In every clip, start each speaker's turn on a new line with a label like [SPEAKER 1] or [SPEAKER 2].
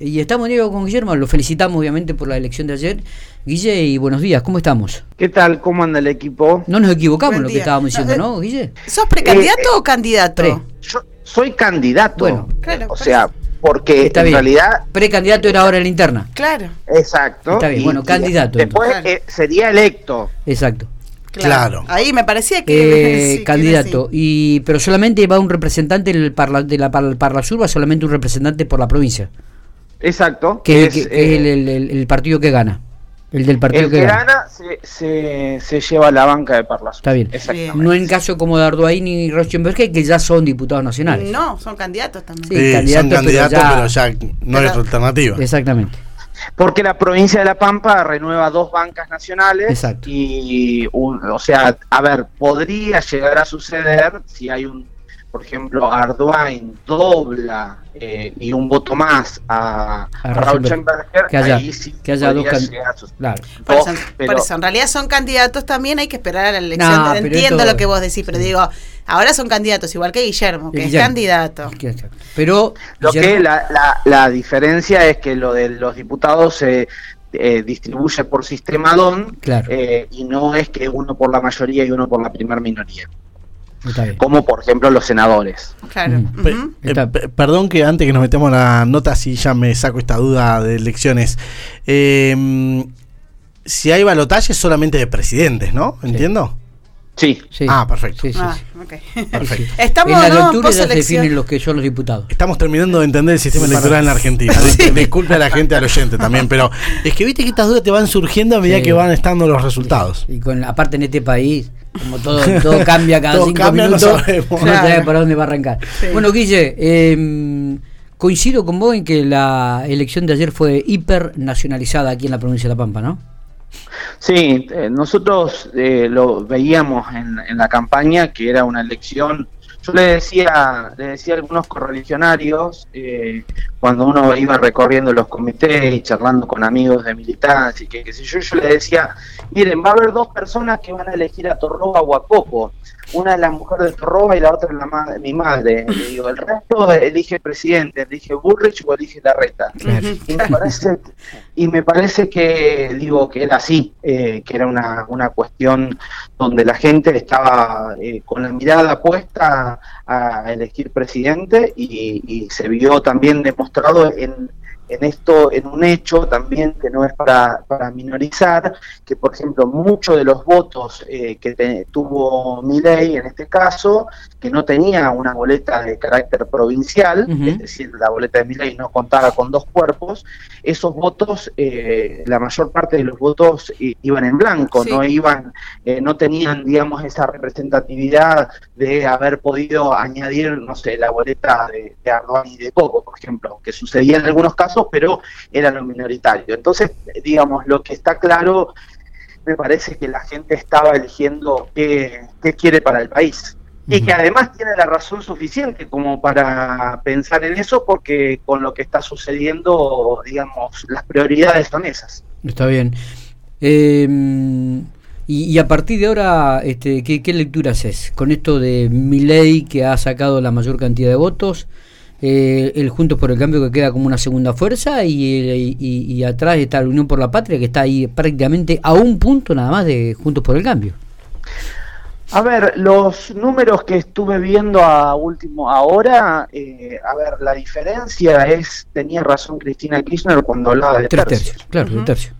[SPEAKER 1] Y estamos, Diego, con Guillermo. Lo felicitamos, obviamente, por la elección de ayer. Guille, y buenos días, ¿cómo estamos?
[SPEAKER 2] ¿Qué tal? ¿Cómo anda el equipo?
[SPEAKER 1] No nos equivocamos en lo que estábamos diciendo, ¿no, Guille?
[SPEAKER 3] ¿Sos precandidato eh, o candidato?
[SPEAKER 2] Yo soy candidato. Bueno, claro, o sea, porque en realidad.
[SPEAKER 1] Precandidato era ahora en la interna.
[SPEAKER 3] Claro.
[SPEAKER 2] Exacto.
[SPEAKER 1] Está bien, bueno, candidato.
[SPEAKER 2] Después eh, sería electo.
[SPEAKER 1] Exacto.
[SPEAKER 3] Claro. Ahí me parecía que.
[SPEAKER 1] Eh, candidato. y Pero solamente va un representante del parla, de la Parla Sur, va solamente un representante por la provincia.
[SPEAKER 2] Exacto.
[SPEAKER 1] Que, es, el, partido que gana. El del partido
[SPEAKER 2] el que, gana, se, se, lleva la banca de Parla
[SPEAKER 1] Está bien. No en caso como de Arduay ni Rochenberger, que ya son diputados nacionales.
[SPEAKER 3] No, son candidatos también.
[SPEAKER 4] Sí, candidatos, son candidatos, pero ya, no es alternativa.
[SPEAKER 1] Exactamente.
[SPEAKER 2] Porque la provincia de La Pampa renueva dos bancas nacionales Exacto. y, o sea, a ver, podría llegar a suceder si hay un por ejemplo, Arduin dobla eh, y un voto más a, a Rauschenberger,
[SPEAKER 1] que haya, que haya dos
[SPEAKER 3] candidatos. Claro. Por, eso, en realidad son candidatos también, hay que esperar a la elección. Entiendo lo que vos decís, pero digo, ahora son candidatos, igual que Guillermo, que es candidato.
[SPEAKER 1] Pero
[SPEAKER 2] lo que la, la, la, diferencia es que lo de los diputados se eh, distribuye por sistema DON eh, y no es que uno por la mayoría y uno por la primera minoría como por ejemplo los senadores.
[SPEAKER 3] Claro.
[SPEAKER 4] Eh, perdón que antes que nos metemos la nota, si ya me saco esta duda de elecciones. Em, si hay balotaje solamente de presidentes, ¿no? ¿Entiendo?
[SPEAKER 2] Sí.
[SPEAKER 4] Ah, perfecto.
[SPEAKER 1] Sí,
[SPEAKER 3] ah,
[SPEAKER 1] perfecto. Estamos, en la lectura ya se definen los que son los diputados.
[SPEAKER 4] Estamos terminando de entender el sistema electoral en la Argentina. Disculpe a la gente, al oyente también, pero es que viste que estas dudas te van surgiendo a medida que van estando los resultados.
[SPEAKER 1] Y con aparte en este país como todo, todo cambia cada cinco minutos, no, sabemos para dónde va a arrancar. Bueno, Guille, eh, coincido con vos en que la elección de ayer fue hipernacionalizada aquí en la provincia de La Pampa, ¿no?
[SPEAKER 2] Sí, eh, nosotros eh, lo veíamos en, en, la campaña que era una elección yo le decía, le decía a algunos correligionarios, eh, cuando uno iba recorriendo los comités y charlando con amigos de militancia y que qué sé yo, yo le decía, miren, va a haber dos personas que van a elegir a Torroba o a una es la mujer de Torroba y la otra es la madre, mi madre. digo, el resto elige presidente, elige Burrich o elige Larreta. Y, me parece, y me parece que, digo, que era así, eh, que era una, una cuestión donde la gente estaba eh, con la mirada puesta a elegir presidente y, y se vio también demostrado en en esto, en un hecho también que no es para, para minorizar, que por ejemplo muchos de los votos eh, que tuvo Milei en este caso, que no tenía una boleta de carácter provincial, es decir, la boleta de Milei no contaba con dos cuerpos, esos votos, eh, la mayor parte de los votos iban en blanco, no iban, eh, no tenían, digamos, esa representatividad de haber podido añadir, no sé, la boleta de, de y de Coco, por ejemplo, que sucedía en algunos casos pero era lo minoritario. Entonces, digamos, lo que está claro, me parece que la gente estaba eligiendo qué, quiere para el país. Y que además tiene la razón suficiente como para pensar en eso, porque con lo que está sucediendo, digamos, las prioridades son esas.
[SPEAKER 1] Está bien. Em, y, a partir de ahora, este, ¿qué, ¿qué lectura haces? Con esto de mi ley que ha sacado la mayor cantidad de votos, eh, el Juntos por el Cambio que queda como una segunda fuerza y, y, atrás está la Unión por la Patria que está ahí prácticamente a un punto nada más de Juntos por el Cambio.
[SPEAKER 2] A ver, los números que estuve viendo a último ahora, eh, a ver, la diferencia es, tenía razón Cristina Kirchner cuando hablaba de
[SPEAKER 1] Tres tercios. claro, de.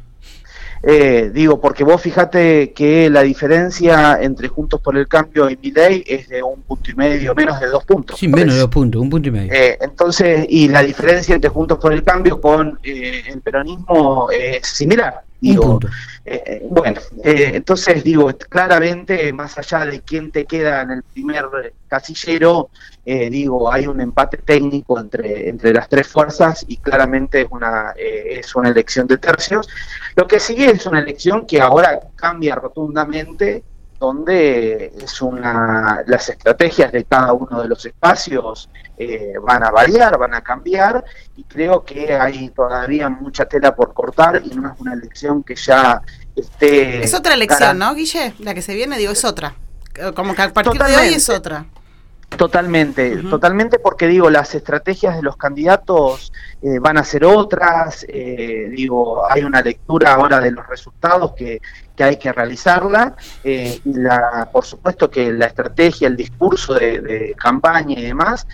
[SPEAKER 2] Eh, digo, porque vos fíjate que la diferencia entre Juntos por el Cambio y Milei es de un punto y medio, menos de dos puntos.
[SPEAKER 1] Sí, menos de dos puntos, un punto y medio.
[SPEAKER 2] Eh, entonces, y la diferencia entre Juntos por el Cambio con eh, el peronismo es similar. Digo, eh, bueno, entonces digo, claramente, más allá de quién te queda en el primer casillero, digo, hay un empate técnico entre, entre las tres fuerzas y claramente es una, es una elección de tercios. Lo que sigue es una elección que ahora cambia rotundamente, donde es una, las estrategias de cada uno de los espacios eh, van a variar, van a cambiar, y creo que hay todavía mucha tela por cortar y no es una elección que ya esté...
[SPEAKER 3] Es otra elección, ¿no, Guille? La que se viene, digo, es otra. Como que a partir de hoy es otra.
[SPEAKER 2] Totalmente, totalmente porque digo, las estrategias de los candidatos eh, van a ser otras, eh, digo, hay una lectura ahora de los resultados que, que hay que realizarla, eh, y la, por supuesto que la estrategia, el discurso de, campaña y demás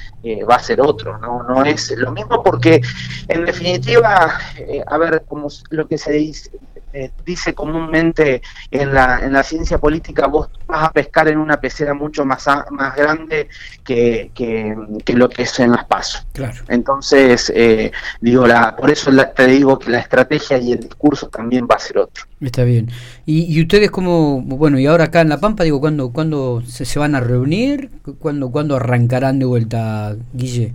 [SPEAKER 2] va a ser otro, ¿no? no es lo mismo porque en definitiva, a ver, como lo que se dice, eh, dice comúnmente en la, en la ciencia política, vos vas a pescar en una pecera mucho más, más grande que, que, lo que es en las pasos. Claro. Entonces, eh, digo, la, por eso te digo que la estrategia y el discurso también va a ser otro.
[SPEAKER 1] Está bien. ¿Y, y ustedes como, bueno, y ahora acá en La Pampa, digo, ¿cuándo, cuándo se, se van a reunir? ¿Cuándo, ¿Cuándo arrancarán de vuelta, Guille?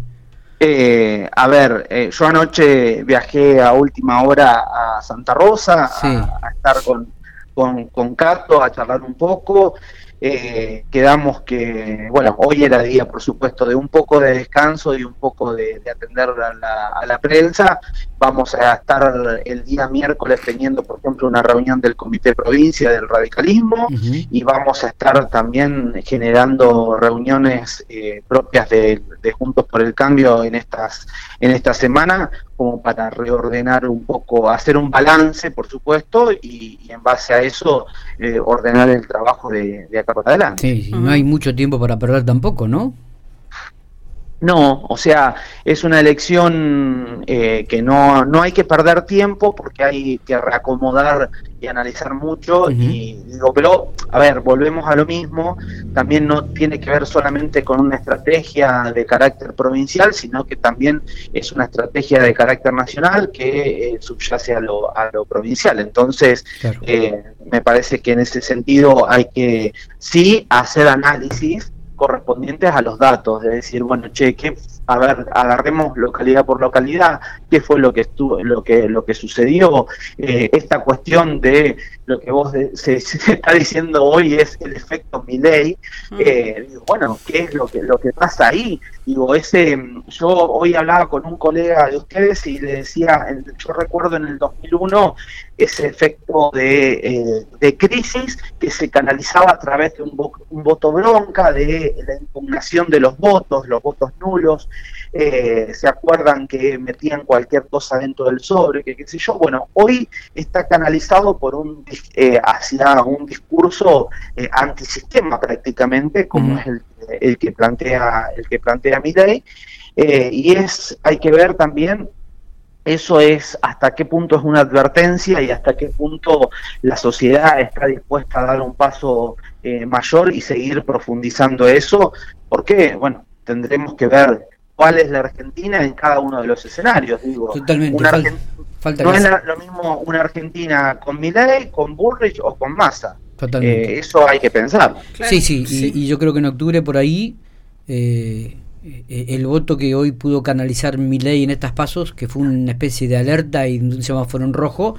[SPEAKER 2] Eh, a ver, eh, yo anoche viajé a última hora a Santa Rosa a, estar con, con, con Cato, a charlar un poco eh, quedamos que, bueno, hoy era día, por supuesto, de un poco de descanso y un poco de, atender a la, prensa. Vamos a estar el día miércoles teniendo, por ejemplo, una reunión del Comité Provincia del Radicalismo y vamos a estar también generando reuniones eh, propias de, Juntos por el Cambio en estas en esta semana como para reordenar un poco, hacer un balance, por supuesto, y, en base a eso eh, ordenar el trabajo de, de acá para adelante.
[SPEAKER 1] Sí, no hay mucho tiempo para perder tampoco, ¿no?
[SPEAKER 2] No, o sea, es una elección eh, que no, no hay que perder tiempo porque hay que reacomodar y analizar mucho. Y digo, pero, a ver, volvemos a lo mismo. También no tiene que ver solamente con una estrategia de carácter provincial, sino que también es una estrategia de carácter nacional que eh, subyace a lo, a lo provincial. Entonces, eh, me parece que en ese sentido hay que sí hacer análisis correspondientes a los datos, de decir, bueno, che, que, a ver, agarremos localidad por localidad, qué fue lo que estuvo, lo que, lo que sucedió, eh, esta cuestión de lo que vos se, está diciendo hoy es el efecto Milley, eh, bueno, ¿qué es lo que, lo que pasa ahí? Digo, ese, yo hoy hablaba con un colega de ustedes y le decía, yo recuerdo en el 2001 ese efecto de, eh, de crisis que se canalizaba a través de un, un, voto bronca, de la impugnación de los votos, los votos nulos, eh, se acuerdan que metían cualquier cosa dentro del sobre, que qué sé yo, bueno, hoy está canalizado por un eh, hacia un discurso eh, antisistema prácticamente, como es el, el, que plantea el que plantea Milley, y es hay que ver también eso es hasta qué punto es una advertencia y hasta qué punto la sociedad está dispuesta a dar un paso mayor y seguir profundizando eso, porque, bueno, tendremos que ver cuál es la Argentina en cada uno de los escenarios. Digo,
[SPEAKER 1] Totalmente.
[SPEAKER 2] no es lo mismo una Argentina con Milei, con Bullrich o con Massa. Totalmente. Eh, eso hay que pensar.
[SPEAKER 1] sí, sí, Y, yo creo que en octubre por ahí eh, eh, el voto que hoy pudo canalizar Milei en estas pasos, que fue una especie de alerta y un semáforo en rojo,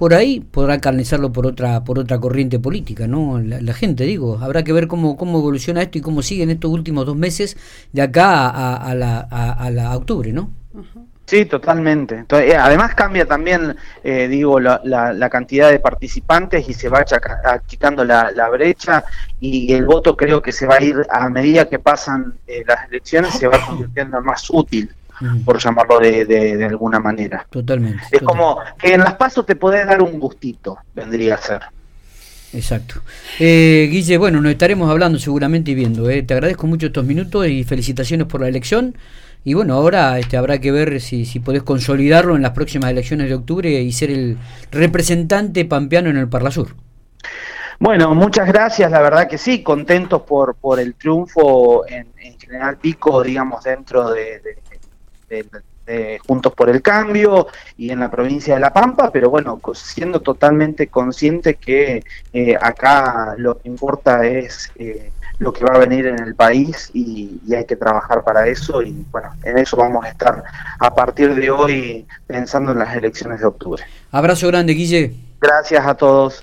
[SPEAKER 1] por ahí podrá canalizarlo por otra por otra corriente política, ¿no? La, gente, digo, habrá que ver cómo, cómo evoluciona esto y cómo sigue en estos últimos dos meses de acá a, la, a, la octubre, ¿no?
[SPEAKER 2] Sí, totalmente. Eh, además cambia también, eh, digo, la, la, cantidad de participantes y se va achicando la, la, brecha y el voto creo que se va a ir, a medida que pasan eh, las elecciones, se va convirtiendo en más útil por llamarlo de, de, alguna manera.
[SPEAKER 1] Totalmente.
[SPEAKER 2] Es como que en las pasos te podés dar un gustito, vendría a ser.
[SPEAKER 1] Exacto. Eh, Guille, bueno, nos estaremos hablando seguramente y viendo. Eh. Te agradezco mucho estos minutos y felicitaciones por la elección. Y bueno, ahora este, habrá que ver si, si podés consolidarlo en las próximas elecciones de octubre y ser el representante pampeano en el Parlasur.
[SPEAKER 2] Bueno, muchas gracias, la verdad que sí, contentos por, por el triunfo en, General Pico, digamos, dentro de Juntos por el Cambio y en la provincia de La Pampa, pero bueno, siendo totalmente consciente que eh, acá lo que importa es eh, lo que va a venir en el país y, y, hay que trabajar para eso y bueno, en eso vamos a estar a partir de hoy pensando en las elecciones de octubre.
[SPEAKER 1] Abrazo grande, Guille.
[SPEAKER 2] Gracias a todos.